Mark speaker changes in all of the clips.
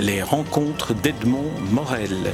Speaker 1: les rencontres d'Edmond Morel.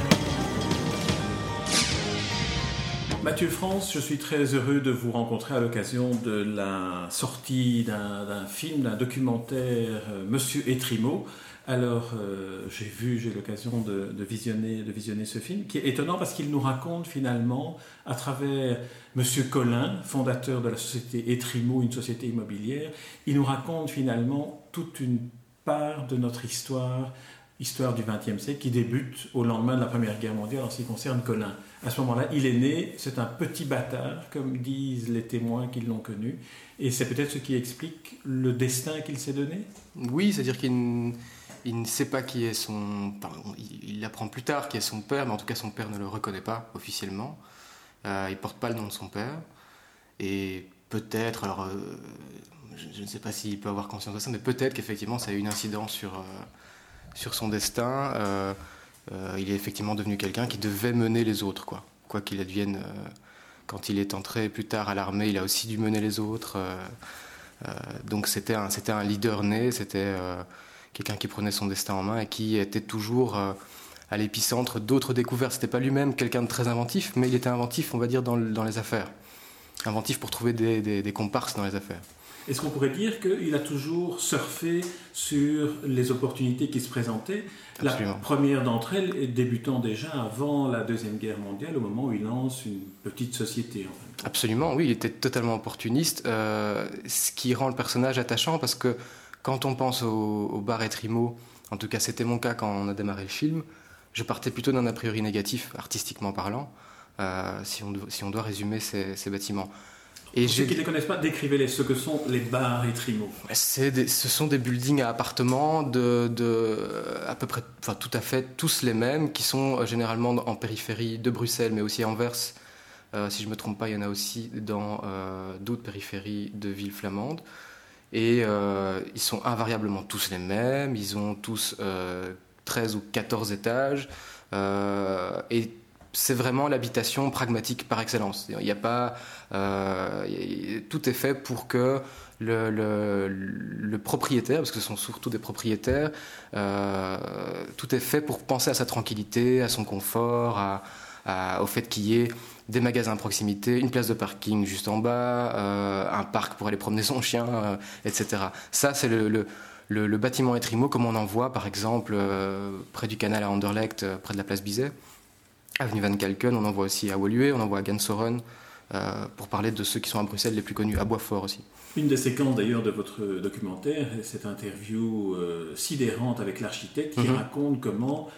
Speaker 1: Mathieu France, je suis très heureux de vous rencontrer à l'occasion de la sortie d'un film, d'un documentaire euh, Monsieur Etrimo. Alors, euh, j'ai vu, j'ai l'occasion de, visionner, de visionner ce film, qui est étonnant parce qu'il nous raconte finalement, à travers Monsieur Collin, fondateur de la société Etrimo, une société immobilière, il nous raconte finalement toute une part de notre histoire, histoire du XXe siècle, qui débute au lendemain de la Première Guerre mondiale en ce qui concerne Collin. À ce moment-là, il est né, c'est un petit bâtard, comme disent les témoins qui l'ont connu, et c'est peut-être ce qui explique le destin qu'il s'est donné?
Speaker 2: Oui, c'est-à-dire qu'il il ne sait pas qui est son. il l'apprend plus tard qui est son père, mais en tout cas son père ne le reconnaît pas officiellement. Euh, il porte pas le nom de son père. Et peut-être, alors euh, je, ne sais pas s'il peut avoir conscience de ça, mais peut-être qu'effectivement ça a eu une incidence sur, euh, sur son destin. Euh, il est effectivement devenu quelqu'un qui devait mener les autres, quoi quoi qu'il advienne. quand il est entré plus tard à l'armée, il a aussi dû mener les autres. donc c'était un, c'était un leader né, c'était quelqu'un qui prenait son destin en main et qui était toujours euh, à l'épicentre d'autres découvertes. C'était pas lui-même quelqu'un de très inventif, mais il était inventif, on va dire, dans, les affaires. Inventif pour trouver des, comparses dans les affaires.
Speaker 1: Est-ce qu'on pourrait dire qu'il a toujours surfé sur les opportunités qui se présentaient?
Speaker 2: Absolument.
Speaker 1: La première d'entre elles débutant déjà avant la Deuxième Guerre mondiale, au moment où il lance une petite société.
Speaker 2: Absolument, oui, il était totalement opportuniste, euh, ce qui rend le personnage attachant parce que quand on pense au, bar et Trimo, en tout cas c'était mon cas quand on a démarré le film, je partais plutôt d'un a priori négatif, artistiquement parlant, si, on, si, on, doit résumer ces, bâtiments.
Speaker 1: Et Pour ceux qui ne les connaissent pas, décrivez-les, ce que sont les bars et Trimo.
Speaker 2: ce sont des buildings à appartements de, de, à peu près, enfin tout à fait tous les mêmes, qui sont euh, généralement en périphérie de Bruxelles, mais aussi à Anvers. Euh, si je ne me trompe pas, il y en a aussi dans d'autres périphéries de villes flamandes. Et euh, ils sont invariablement tous les mêmes, ils ont tous 13 euh, ou 14 étages. Euh, et c'est vraiment l'habitation pragmatique par excellence. Il n'y a pas, tout est fait pour que le, le, propriétaire, parce que ce sont surtout des propriétaires, tout est fait pour penser à sa tranquillité, à son confort, à, au fait qu'il y ait des magasins à proximité, une place de parking juste en bas, euh, un parc pour aller promener son chien, euh, etc. Ça, c'est le, le, bâtiment Etrimo, comme on en voit par exemple euh, près du canal à Anderlecht, près de la place Bizet, avenue Van Kalken, on en voit aussi à Woluwe, on en voit à Gansoren, pour parler de ceux qui sont à Bruxelles les plus connus, à Boisfort aussi.
Speaker 1: Une des séquences d'ailleurs de votre documentaire, cette interview sidérante avec l'architecte qui mhm. raconte comment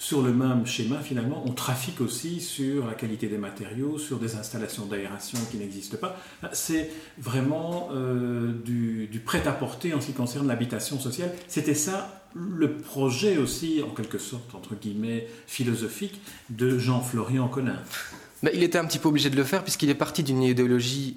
Speaker 1: sur le même schéma, finalement, on trafique aussi sur la qualité des matériaux, sur des installations d'aération qui n'existent pas. C'est vraiment euh, du, prêt-à-porter en ce qui concerne l'habitation sociale. C'était ça le projet aussi, en quelque sorte, entre guillemets, philosophique de Jean-Florian Collin.
Speaker 2: il était un petit peu obligé de le faire puisqu'il est parti d'une idéologie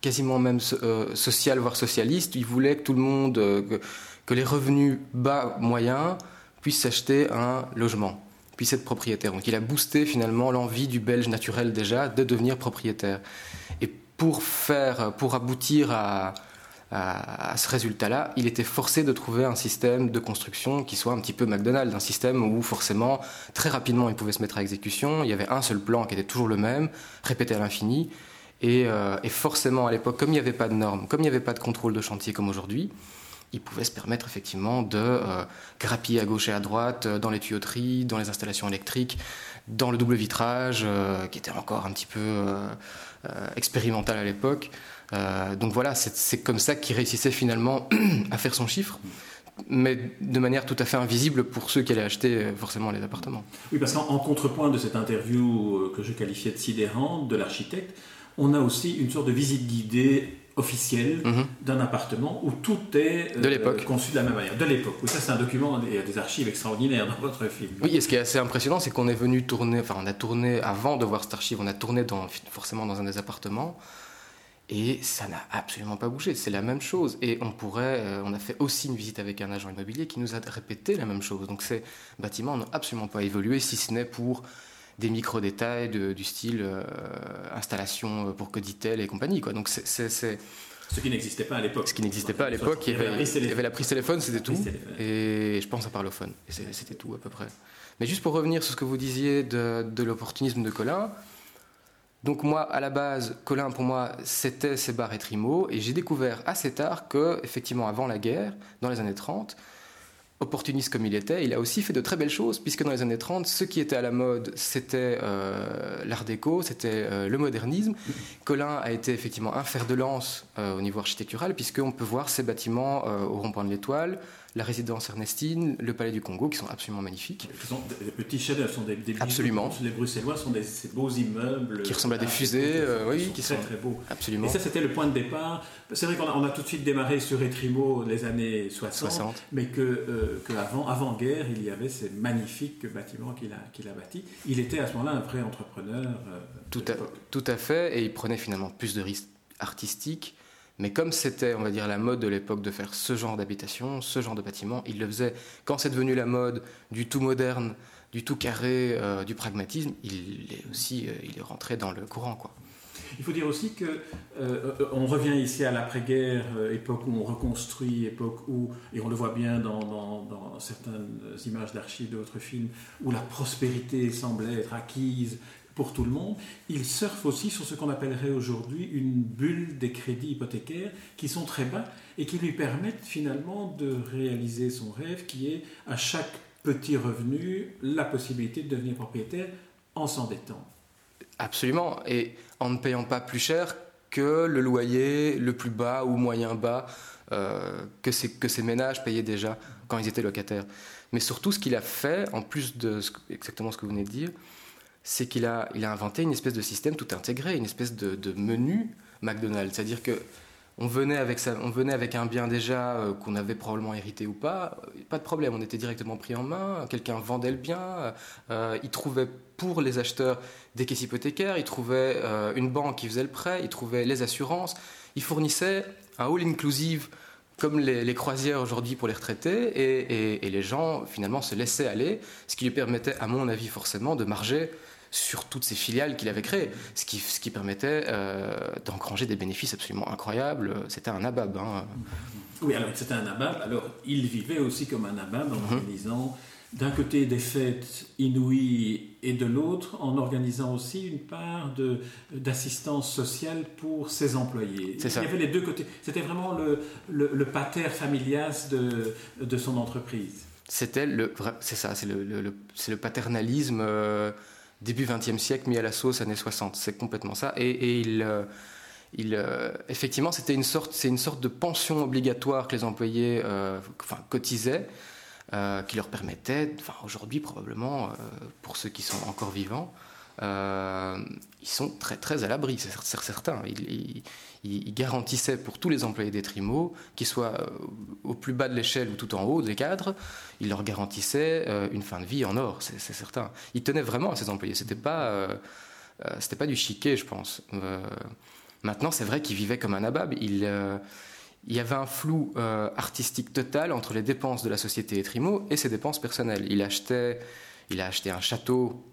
Speaker 2: quasiment même euh, sociale, voire socialiste. Il voulait que tout le monde, euh, que les revenus bas moyens puisse s'acheter un logement, puisse être propriétaire. Donc il a boosté finalement l'envie du Belge naturel déjà de devenir propriétaire. Et pour faire, pour aboutir à, ce résultat-là, il était forcé de trouver un système de construction qui soit un petit peu McDonald's, un système où forcément très rapidement il pouvait se mettre à exécution. Il y avait un seul plan qui était toujours le même, répété à l'infini. Et, euh, et, forcément à l'époque, comme il n'y avait pas de normes, comme il n'y avait pas de contrôle de chantier comme aujourd'hui, il pouvait se permettre effectivement de euh, grappiller à gauche et à droite euh, dans les tuyauteries, dans les installations électriques, dans le double vitrage, euh, qui était encore un petit peu expérimental à l'époque. Donc voilà, c'est comme ça qu'il réussissait finalement à faire son chiffre mais de manière tout à fait invisible pour ceux qui allaient acheter forcément les appartements.
Speaker 1: Oui, parce qu'en contrepoint de cette interview que je qualifiais de sidérante de l'architecte, on a aussi une sorte de visite guidée officiel mhm. d'un appartement où tout est
Speaker 2: euh,
Speaker 1: conçu de la même manière. De l'époque. Oui, ça c'est un document, il y a des archives extraordinaires dans votre film.
Speaker 2: Oui, et ce qui est assez impressionnant, c'est qu'on est venu tourner, enfin on a tourné, avant de voir cette archive, on a tourné dans, forcément dans un des appartements. Et ça n'a absolument pas bougé, c'est la même chose. Et on pourrait, euh, on a fait aussi une visite avec un agent immobilier qui nous a répété la même chose. Donc ces bâtiments n'ont absolument pas évolué, si ce n'est pour des micro-détails du style euh, installation pour Coditel et compagnie. Quoi. Donc c'est
Speaker 1: Ce qui n'existait pas à l'époque.
Speaker 2: Ce qui n'existait pas à l'époque. Il, y avait la prise téléphone, c'était tout. Et je pense à parlophone. Et c'était tout à peu près. Mais juste pour revenir sur ce que vous disiez de, de l'opportunisme de Colin, donc moi, à la base, Colin, pour moi, c'était ses bars et Trimo, et j'ai découvert assez tard que, effectivement, avant la guerre, dans les années 30, opportuniste comme il était, il a aussi fait de très belles choses, puisque dans les années 30, ce qui était à la mode, c'était euh, l'art déco, c'était euh, le modernisme. Colin a été effectivement un fer de lance euh, au niveau architectural, puisqu'on peut voir ces bâtiments au rond-point de l'Étoile, la résidence Ernestine, le palais du Congo, qui sont absolument magnifiques.
Speaker 1: Qui sont des petits chefs sont des, des
Speaker 2: absolument.
Speaker 1: Les Bruxellois sont des ces beaux immeubles
Speaker 2: qui ressemblent à des fusées, oui, qui
Speaker 1: sont très beaux.
Speaker 2: Absolument.
Speaker 1: Et ça, c'était le point de départ. C'est vrai qu'on a, a, tout de suite démarré sur Etrimo les années 60, mais que, qu'avant, avant guerre, il y avait ces magnifiques bâtiments qu'il a, qu'il a bâtis. Il était à ce moment-là un vrai entrepreneur.
Speaker 2: tout, à, tout à fait, et il prenait finalement plus de risques artistiques mais comme c'était, on va dire, la mode de l'époque de faire ce genre d'habitation, ce genre de bâtiment, il le faisait. Quand c'est devenu la mode du tout moderne, du tout carré, euh, du pragmatisme, il est aussi, euh, il est rentré dans le courant.
Speaker 1: Il faut dire aussi que euh, on revient ici à l'après-guerre, époque où on reconstruit, époque où, et on le voit bien dans, dans certaines images d'archives d'autres films, où la prospérité semblait être acquise, pour tout le monde, il surfe aussi sur ce qu'on appellerait aujourd'hui une bulle des crédits hypothécaires qui sont très bas et qui lui permettent finalement de réaliser son rêve qui est à chaque petit revenu la possibilité de devenir propriétaire en s'endettant.
Speaker 2: Absolument, et en ne payant pas plus cher que le loyer le plus bas ou moyen bas euh, que, ces, ménages payaient déjà quand ils étaient locataires. Mais surtout, ce qu'il a fait, en plus de exactement ce que vous venez de dire, c'est qu'il a, il a inventé une espèce de système tout intégré, une espèce de, menu McDonald's. C'est-à-dire que on venait avec, on venait avec un bien déjà euh, qu'on avait probablement hérité ou pas, euh, pas de problème, on était directement pris en main, quelqu'un vendait le bien, euh, il trouvait pour les acheteurs des caisses hypothécaires, il trouvait une banque qui faisait le prêt, il trouvait les assurances, il fournissait un all-inclusive comme les, croisières aujourd'hui pour les retraités, et, et, les gens finalement se laissaient aller, ce qui lui permettait, à mon avis forcément, de marger sur toutes ces filiales qu'il avait créées, ce qui, ce qui permettait euh, d'engranger des bénéfices absolument incroyables. C'était un nabab. Hein.
Speaker 1: Oui, alors c'était un nabab. Alors il vivait aussi comme un nabab en mhm. organisant d'un côté des fêtes inouïes et de l'autre en organisant aussi une part d'assistance sociale pour ses employés.
Speaker 2: Il y
Speaker 1: avait les deux côtés. C'était vraiment le, le, pater familias de, de son entreprise.
Speaker 2: C'était le, c'est ça, c'est le, le, le, paternalisme. Euh, début XXe siècle mis à la sauce années 60. C'est complètement ça. Et, il, euh, euh, effectivement, c'était une sorte, c'est une sorte de pension obligatoire que les employés euh, cotisaient, qui leur permettait, enfin, aujourd'hui probablement, pour ceux qui sont encore vivants, ils sont très très à l'abri, c'est certain. Ils, il, garantissait pour tous les employés des trimos, qu'ils soient euh, au plus bas de l'échelle ou tout en haut des cadres, il leur garantissait euh, une fin de vie en or, c'est certain. Il tenait vraiment à ses employés, c'était pas, euh, c'était pas du chiquet, je pense. maintenant, c'est vrai qu'il vivait comme un nabab. Il, y avait un flou artistique total entre les dépenses de la société Trimo et ses dépenses personnelles. Il achetait, il a acheté un château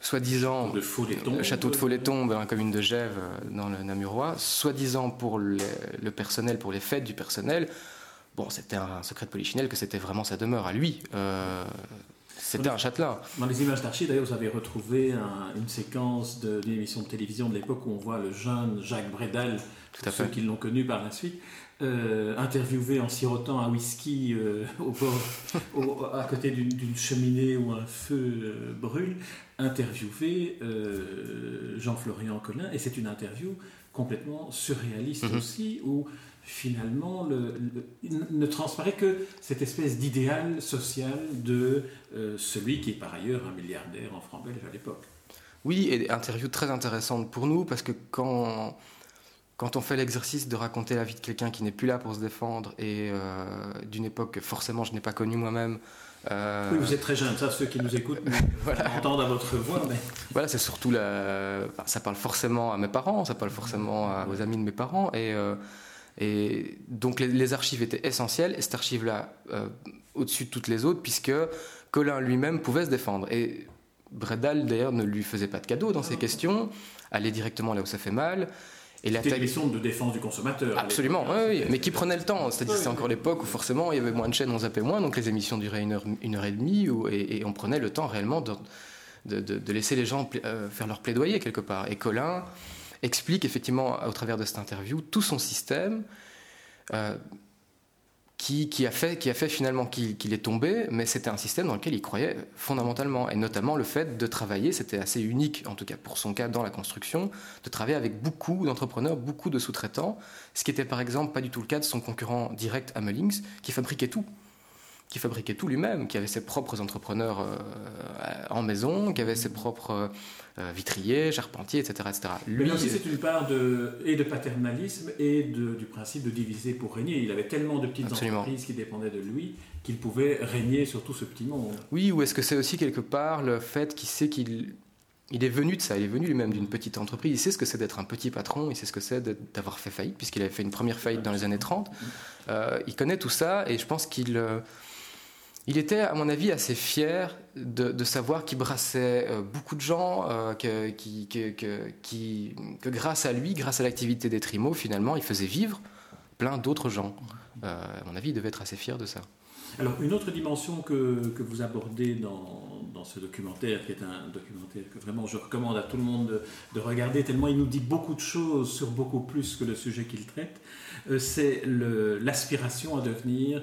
Speaker 2: soi-disant
Speaker 1: le
Speaker 2: château de Follet-Tombe, la commune de Gèves euh, dans le Namurois, soi-disant pour le, personnel, pour les fêtes du personnel. Bon, c'était un secret de Polichinelle que c'était vraiment sa demeure à lui. Euh, c'était un châtelain.
Speaker 1: Dans les images d'archives, d'ailleurs, vous avez retrouvé une séquence d'une émission de télévision de l'époque où on voit le jeune Jacques Bredal, Tout à ceux qui l'ont connu par la suite, euh, interviewé en sirotant un whisky euh, au bord, à côté d'une cheminée où un feu euh, brûle, interviewé Jean-Florian Collin, et c'est une interview complètement surréaliste mhm. aussi, où finalement le, ne transparaît que cette espèce d'idéal social de celui qui est par ailleurs un milliardaire en franc belge à l'époque.
Speaker 2: Oui, et interview très intéressante pour nous, parce que quand quand on fait l'exercice de raconter la vie de quelqu'un qui n'est plus là pour se défendre et euh, d'une époque que forcément je n'ai pas connue moi-même.
Speaker 1: Euh, oui, vous êtes très jeune, ça, ceux qui nous écoutent voilà. entendent à votre voix. Mais...
Speaker 2: Voilà, c'est surtout la. ça parle forcément à mes parents, ça parle forcément aux amis de mes parents. Et, euh, et donc les, archives étaient essentielles, et cette archive-là, au-dessus de toutes les autres, puisque Colin lui-même pouvait se défendre. Et Bredal, d'ailleurs, ne lui faisait pas de cadeau dans ses questions, allait directement là où ça fait mal.
Speaker 1: Et C'était une mission de défense du consommateur.
Speaker 2: Absolument, oui, mais qui prenait le temps. C'est-à-dire c'est encore l'époque où forcément il y avait moins de chaînes, on zappait moins, donc les émissions duraient une heure, une heure et demie, et, on prenait le temps réellement de, de, laisser les gens euh, faire leur plaidoyer quelque part. Et Colin explique effectivement au travers de cette interview tout son système. Euh, qui, a fait, qui a fait finalement qu'il est tombé, mais c'était un système dans lequel il croyait fondamentalement, et notamment le fait de travailler, c'était assez unique, en tout cas pour son cas dans la construction, de travailler avec beaucoup d'entrepreneurs, beaucoup de sous-traitants, ce qui était par exemple pas du tout le cas de son concurrent direct Amelings, qui fabriquait tout qui fabriquait tout lui-même, qui avait ses propres entrepreneurs euh, en maison, qui avait ses propres euh, vitriers, charpentiers, etc. etc.
Speaker 1: Lui, Mais aussi, c'est une part de, et de paternalisme et de, du principe de diviser pour régner. Il avait tellement de petites entreprises qui dépendaient de lui qu'il pouvait régner sur tout ce petit monde.
Speaker 2: Oui, ou est-ce que c'est aussi quelque part le fait qu'il sait qu'il il est venu de ça, il est venu lui-même d'une petite entreprise, il sait ce que c'est d'être un petit patron, il sait ce que c'est d'avoir fait faillite, puisqu'il avait fait une première faillite dans les années 30. Euh, il connaît tout ça et je pense qu'il il était, à mon avis, assez fier de, savoir qu'il brassait euh, beaucoup de gens, euh, que, grâce à lui, grâce à l'activité des trimos, finalement, il faisait vivre plein d'autres gens. Euh, à mon avis, il devait être assez fier de ça.
Speaker 1: Alors, une autre dimension que, vous abordez dans, ce documentaire, qui est un documentaire que vraiment je recommande à tout le monde de, regarder, tellement il nous dit beaucoup de choses sur beaucoup plus que le sujet qu'il traite, c'est l'aspiration à devenir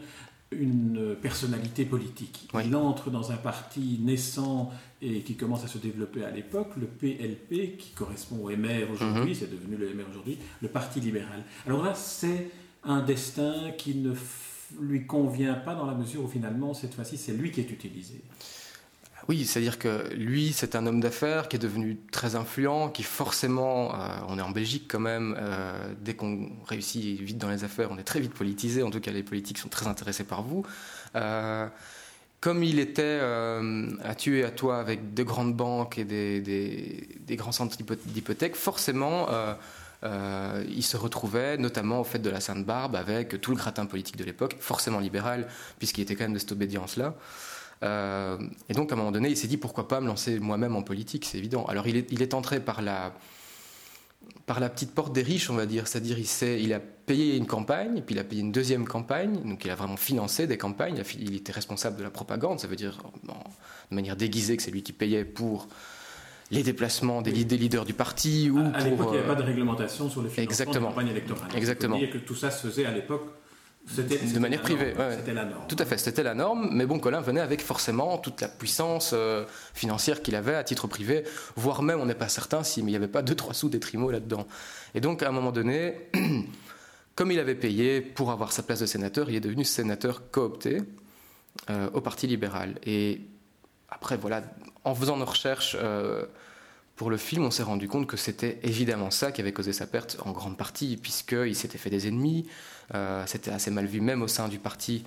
Speaker 1: une personnalité politique. Il entre dans un parti naissant et qui commence à se développer à l'époque, le PLP, qui correspond au MR aujourd'hui, mhm. c'est devenu le MR aujourd'hui, le Parti libéral. Alors là, c'est un destin qui ne lui convient pas dans la mesure où finalement, cette fois-ci, c'est lui qui est utilisé.
Speaker 2: Oui, c'est-à-dire que lui, c'est un homme d'affaires qui est devenu très influent, qui forcément, euh, on est en Belgique quand même, euh, dès qu'on réussit vite dans les affaires, on est très vite politisé, en tout cas les politiques sont très intéressés par vous. Euh, comme il était à tuer à toi avec de grandes banques et des, grands centres d'hypothèques, forcément, il se retrouvait notamment au fait de la Sainte-Barbe avec tout le gratin politique de l'époque, forcément libéral, puisqu'il était quand même de cette obédience-là. Euh, et donc, à un moment donné, il s'est dit pourquoi pas me lancer moi-même en politique, c'est évident. Alors, il est, il est entré par la, par la petite porte des riches, on va dire. C'est-à-dire, il, il a payé une campagne, puis il a payé une deuxième campagne. Donc, il a vraiment financé des campagnes. Il, était responsable de la propagande. Ça veut dire, de manière déguisée, que c'est lui qui payait pour les déplacements des, leaders du parti. Ou
Speaker 1: à, l'époque, il n'y avait pas de réglementation sur les financements de campagne électorale.
Speaker 2: Exactement.
Speaker 1: C'est-à-dire que tout ça se faisait à l'époque
Speaker 2: de manière privée.
Speaker 1: C'était la norme.
Speaker 2: Tout à fait, c'était la norme. Mais bon, Colin venait avec forcément toute la puissance euh, financière qu'il avait à titre privé, voire même, on n'est pas certain s'il n'y avait pas deux trois sous des là-dedans. Et donc, à un moment donné, comme il avait payé pour avoir sa place de sénateur, il est devenu sénateur coopté euh, au Parti libéral. Et après, voilà, en faisant nos recherches. Euh, pour le film, on s'est rendu compte que c'était évidemment ça qui avait causé sa perte en grande partie, puisqu'il s'était fait des ennemis, euh, c'était assez mal vu même au sein du parti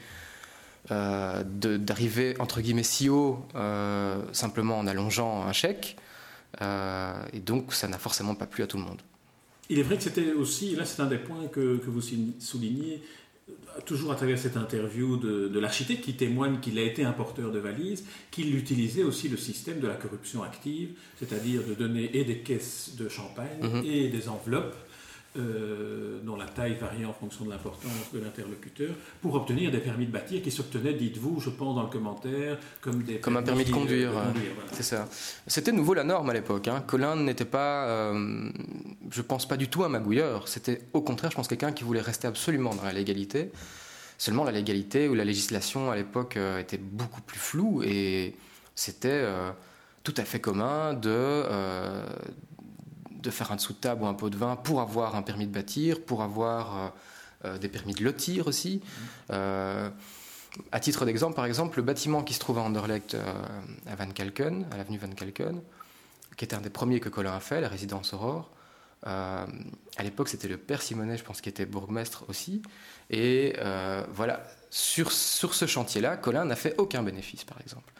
Speaker 2: euh, d'arriver entre guillemets si haut euh, simplement en allongeant un chèque, et donc ça n'a forcément pas plu à tout le monde.
Speaker 1: Il est vrai que c'était aussi, là c'est un des points que, que vous soulignez, toujours à travers cette interview de, l'architecte qui témoigne qu'il a été un porteur de valises, qu'il utilisait aussi le système de la corruption active, c'est-à-dire de donner et des caisses de champagne mhm. et des enveloppes euh, dont la taille variait en fonction de l'importance de l'interlocuteur, pour obtenir des permis de bâtir qui s'obtenaient, dites-vous, je pense dans le commentaire, comme des
Speaker 2: comme un permis de conduire. C'est ça. C'était nouveau la norme à l'époque. Hein. Colin n'était pas, euh, je pense pas du tout un magouilleur. C'était au contraire, je pense, quelqu'un qui voulait rester absolument dans la légalité. Seulement la légalité ou la législation à l'époque euh, était beaucoup plus floue et c'était tout à fait commun de de faire un dessous de table ou un pot de vin pour avoir un permis de bâtir, pour avoir euh, euh, des permis de lotir aussi. Mmh. Euh, à titre d'exemple, par exemple, le bâtiment qui se trouve à Anderlecht, à Van Kalken, à l'avenue Van Kalken, qui était un des premiers que Colin a fait, la résidence Aurore. à l'époque, c'était le père Simonet, je pense, qui était bourgmestre aussi. Et voilà, sur, sur ce chantier-là, Colin n'a fait aucun bénéfice, par exemple.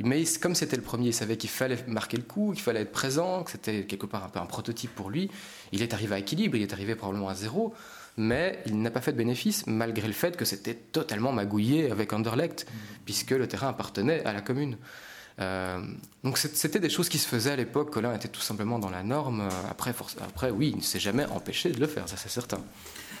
Speaker 2: Mais comme c'était le premier, il savait qu'il fallait marquer le coup, qu'il fallait être présent, que c'était quelque part un peu un prototype pour lui. Il est arrivé à équilibre, il est arrivé probablement à zéro, mais il n'a pas fait de bénéfice malgré le fait que c'était totalement magouillé avec Anderlecht, puisque le terrain appartenait à la commune. donc c'était des choses qui se faisaient à l'époque. Colin était tout simplement dans la norme. Après, après oui, il ne s'est jamais empêché de le faire, ça c'est certain.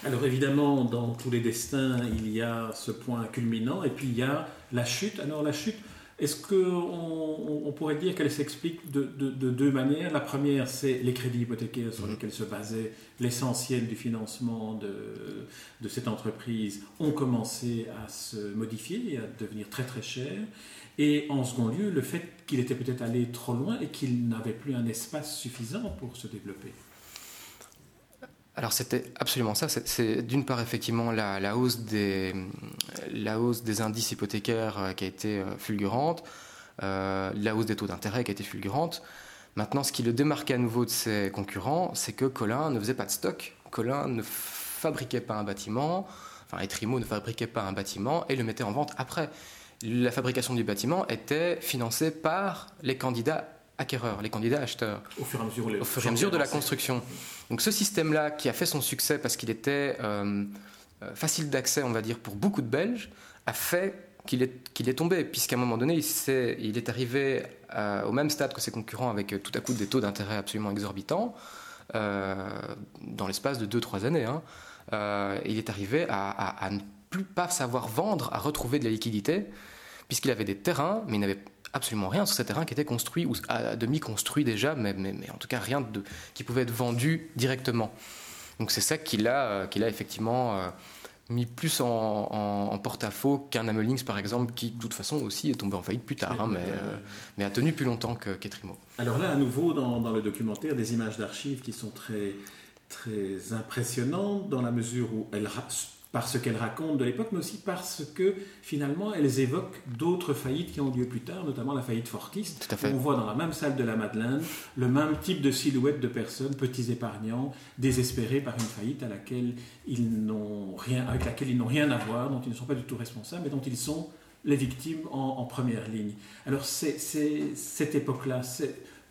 Speaker 1: Alors évidemment, dans tous les destins, il y a ce point culminant, et puis il y a la chute. Alors la chute, est-ce qu'on on pourrait dire qu'elle s'explique de, deux manières? La première, c'est les crédits hypothécaires sur mhm. lesquels se basait l'essentiel du financement de, de, cette entreprise ont commencé à se modifier et à devenir très très chers. Et en second lieu, le fait qu'il était peut-être allé trop loin et qu'il n'avait plus un espace suffisant pour se développer.
Speaker 2: Alors c'était absolument ça. C'est d'une part effectivement la, hausse des, indices hypothécaires euh, qui a été euh, fulgurante, euh, la hausse des taux d'intérêt qui a été fulgurante. Maintenant, ce qui le démarquait à nouveau de ses concurrents, c'est que Colin ne faisait pas de stock. Colin ne fabriquait pas un bâtiment, enfin Etrimo ne fabriquait pas un bâtiment et le mettait en vente après. La fabrication du bâtiment était financée par les candidats acquéreurs, les candidats acheteurs.
Speaker 1: Au fur et à mesure,
Speaker 2: au fur et à mesure de la construction. Donc ce système-là, qui a fait son succès parce qu'il était euh, euh, facile d'accès, on va dire, pour beaucoup de Belges, a fait qu'il est, qu'il est tombé, puisqu'à un moment donné, il, est, il est arrivé euh, au même stade que ses concurrents avec tout à coup des taux d'intérêt absolument exorbitants, dans l'espace de 2-3 années. Hein. il est arrivé à, à, ne plus pas savoir vendre, à retrouver de la liquidité, puisqu'il avait des terrains, mais il n'avait absolument rien sur ces terrains qui étaient construits ou à demi-construits déjà, mais, mais, en tout cas rien de, qui pouvait être vendu directement. Donc c'est ça qui l'a euh, qu'il a effectivement euh, mis plus en, porte-à-faux qu'un Amelings par exemple, qui de toute façon aussi est tombé en faillite plus tard, hein, mais, euh, mais, a tenu plus longtemps que qu'Etrimo.
Speaker 1: Alors là, à nouveau, dans, dans le documentaire, des images d'archives qui sont très, très impressionnantes dans la mesure où elles parce qu'elles racontent de l'époque, mais aussi parce que finalement elles évoquent d'autres faillites qui ont lieu plus tard, notamment la faillite Fortis. On voit dans la même salle de la Madeleine le même type de silhouette de personnes, petits épargnants, désespérés par une faillite à laquelle ils n'ont rien, avec laquelle ils n'ont rien à voir, dont ils ne sont pas du tout responsables, mais dont ils sont les victimes en, première ligne. Alors c'est, cette époque-là,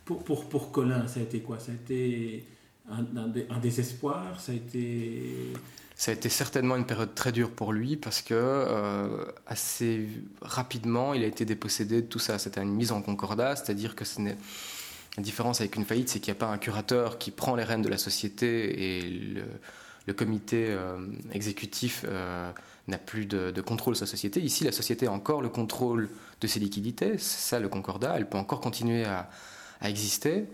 Speaker 1: pour, pour, pour Colin, ça a été quoi? Ça a été un, un désespoir Ça a été
Speaker 2: ça a été certainement une période très dure pour lui parce que euh, assez rapidement, il a été dépossédé de tout ça. C'était une mise en concordat, c'est-à-dire que ce n'est la différence avec une faillite, c'est qu'il n'y a pas un curateur qui prend les rênes de la société et le, comité euh, exécutif euh, n'a plus de, contrôle sur sa société. Ici, la société a encore le contrôle de ses liquidités. C'est ça le concordat. Elle peut encore continuer à exister,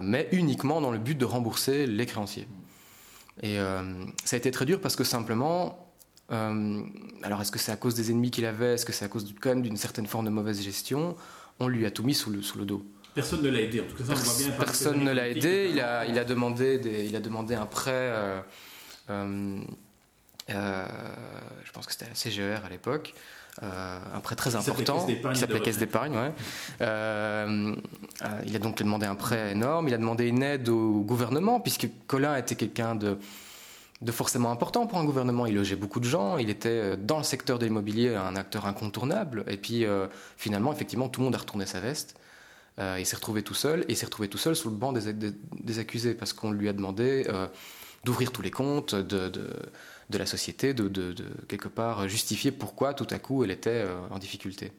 Speaker 2: mais uniquement dans le but de rembourser les créanciers. Et euh, ça a été très dur parce que simplement, euh, alors est-ce que c'est à cause des ennemis qu'il avait, est-ce que c'est à cause quand même d'une certaine forme de mauvaise gestion? On lui a tout mis sous le, sous le dos.
Speaker 1: Personne ne l'a aidé, en tout cas ça on voit bien.
Speaker 2: Personne ne l'a aidé, il a, il, a demandé il a demandé un prêt, euh, je pense que c'était la CGR à l'époque, un prêt très important qui s'appelait Caisse d'épargne. Ouais. Euh, euh, il a donc demandé un prêt énorme, il a demandé une aide au gouvernement, puisque Colin était quelqu'un de, de forcément important pour un gouvernement. Il logeait beaucoup de gens, il était dans le secteur de l'immobilier un acteur incontournable, et puis finalement, effectivement, tout le monde a retourné sa veste. il s'est retrouvé tout seul, et il s'est retrouvé tout seul sous le banc des, des, accusés, parce qu'on lui a demandé d'ouvrir tous les comptes, de, de de la société de, quelque part justifier pourquoi tout à coup elle était euh, en difficulté.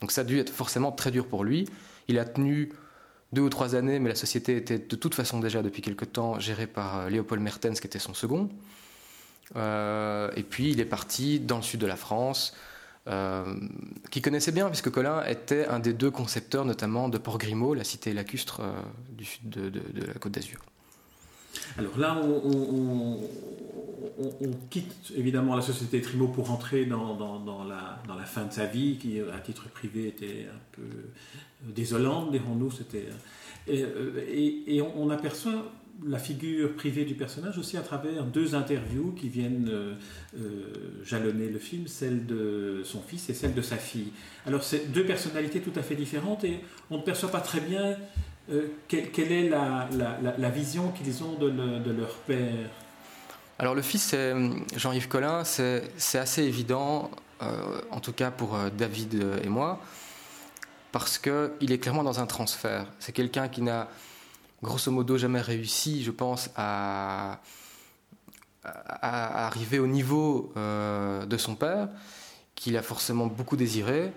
Speaker 2: Donc ça a dû être forcément très dur pour lui. Il a tenu deux ou trois années, mais la société était de toute façon déjà depuis quelque temps gérée par euh, Léopold Mertens, qui était son second. Euh, et puis il est parti dans le sud de la France, qui connaissait bien, puisque Colin était un des deux concepteurs, notamment de Port-Grimaud, la cité lacustre du sud de la Côte d'Azur.
Speaker 1: Alors là, on, quitte évidemment la société Trimo pour rentrer dans, la, fin de sa vie, qui à titre privé était un peu désolante, dirons-nous. et, on, aperçoit la figure privée du personnage aussi à travers deux interviews qui viennent euh, euh, jalonner le film, celle de son fils et celle de sa fille. Alors c'est deux personnalités tout à fait différentes et on ne perçoit pas très bien euh, quelle, est la, vision qu'ils ont de, leur père?
Speaker 2: Alors le fils, Jean-Yves Collin, c'est assez évident, euh, en tout cas pour euh, David et moi, parce qu'il est clairement dans un transfert. C'est quelqu'un qui n'a grosso modo jamais réussi, je pense, à, arriver au niveau de son père, qu'il a forcément beaucoup désiré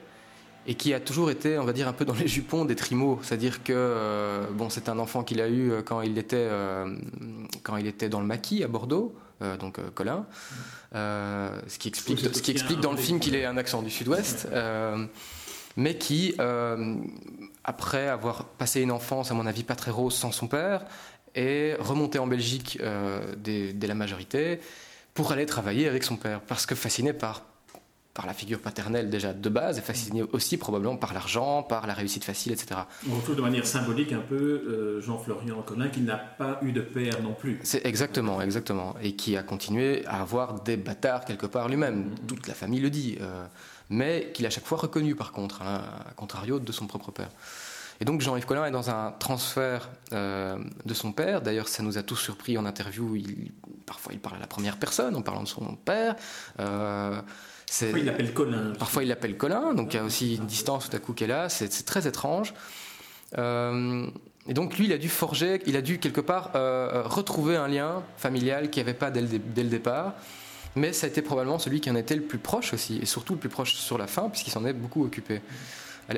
Speaker 2: et qui a toujours été, on va dire, un peu dans les jupons des trimos. C'est-à-dire que euh, bon, c'est un enfant qu'il a eu euh, quand il était, euh, quand il était dans le maquis à Bordeaux, donc Colin. ce qui explique, ce qui explique dans le film qu'il ait un accent du sud-ouest. mais qui, après avoir passé une enfance, à mon avis, pas très rose sans son père, est remonté en Belgique dès, dès la majorité pour aller travailler avec son père, parce que fasciné par par la figure paternelle déjà de base, et fasciné aussi probablement par l'argent, par la réussite facile, etc.
Speaker 1: On retrouve de manière symbolique un peu euh, Jean-Florian Collin qui n'a pas eu de père non plus.
Speaker 2: C'est exactement, exactement, et qui a continué à avoir des bâtards quelque part lui-même. Mm-hmm. Toute la famille le dit, euh, mais qu'il a chaque fois reconnu par contre, hein, à contrario de son propre père. Et donc Jean-Yves Collin est dans un transfert euh, de son père. D'ailleurs, ça nous a tous surpris en interview. Il, parfois, il parle à la première personne en parlant de son père.
Speaker 1: Parfois, il l'appelle Colin.
Speaker 2: Parfois, il l'appelle Colin, donc il y a aussi une distance tout à coup qui est là. C'est très étrange. Euh, et donc, lui, il a dû forger, il a dû quelque part euh, retrouver un lien familial qu'il n'y avait pas dès le, dès le, départ. Mais ça a été probablement celui qui en était le plus proche aussi, et surtout le plus proche sur la fin, puisqu'il s'en est beaucoup occupé.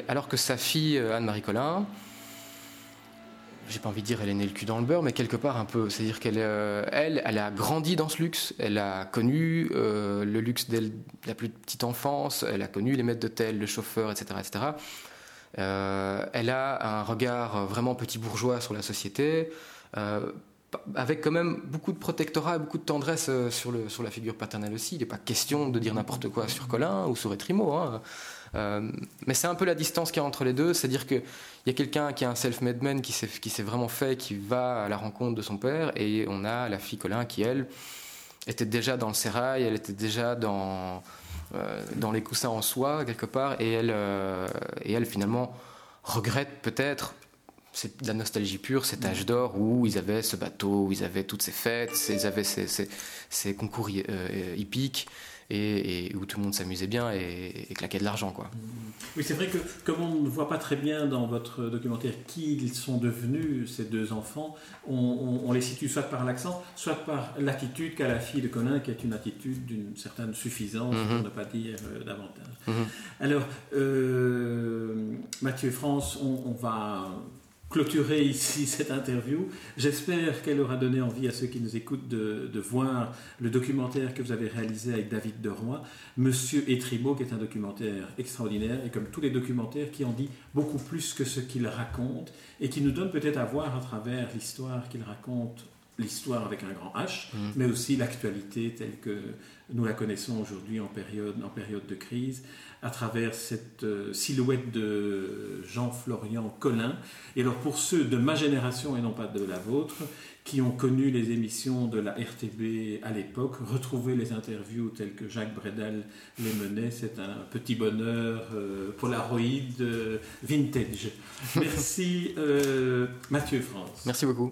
Speaker 2: Alors que sa fille, euh, Anne-Marie Collin, j'ai pas envie de dire elle est née le cul dans le beurre, mais quelque part un peu. C'est-à-dire qu'elle, euh, elle, elle a grandi dans ce luxe. Elle a connu euh, le luxe dès la plus petite enfance. Elle a connu les maîtres d'hôtel, le chauffeur, etc., etc. Euh, elle a un regard vraiment petit bourgeois sur la société, avec quand même beaucoup de protectorat et beaucoup de tendresse sur, le, sur la figure paternelle aussi. Il n'est pas question de dire n'importe quoi sur Colin ou sur Etrimo. Euh, mais c'est un peu la distance qu'il y a entre les deux, c'est-à-dire qu'il y a quelqu'un qui est un self-made man qui s'est vraiment fait, qui va à la rencontre de son père, et on a la fille Colin qui, elle, était déjà dans le sérail, elle était déjà dans, euh, les coussins en soie, quelque part, et elle, euh, finalement regrette peut-être c'est la nostalgie pure, cet âge d'or où ils avaient ce bateau, où ils avaient toutes ces fêtes, ils avaient ces concours hippiques, et, où tout le monde s'amusait bien et, claquait de l'argent. quoi.
Speaker 1: Oui, c'est vrai que comme on ne voit pas très bien dans votre documentaire qui ils sont devenus, ces deux enfants, on, les situe soit par l'accent, soit par l'attitude qu'a la fille de Conin, qui est une attitude d'une certaine suffisance, mhm. pour ne pas dire euh, davantage. Mhm. Alors, euh, Mathieu France, on va clôturer ici cette interview. J'espère qu'elle aura donné envie à ceux qui nous écoutent de, voir le documentaire que vous avez réalisé avec David Deroy, Monsieur Etribo, qui est un documentaire extraordinaire et comme tous les documentaires qui en dit beaucoup plus que ce qu'il raconte et qui nous donne peut-être à voir à travers l'histoire qu'il raconte l'histoire avec un grand H, mm. mais aussi l'actualité telle que nous la connaissons aujourd'hui en période, en période de crise, à travers cette euh, silhouette de Jean-Florian Collin. Et alors pour ceux de ma génération et non pas de la vôtre, qui ont connu les émissions de la RTB à l'époque, retrouver les interviews telles que Jacques Bredal les menait, c'est un petit bonheur euh, polaroid euh, vintage. Merci Mathieu France.
Speaker 2: Merci beaucoup.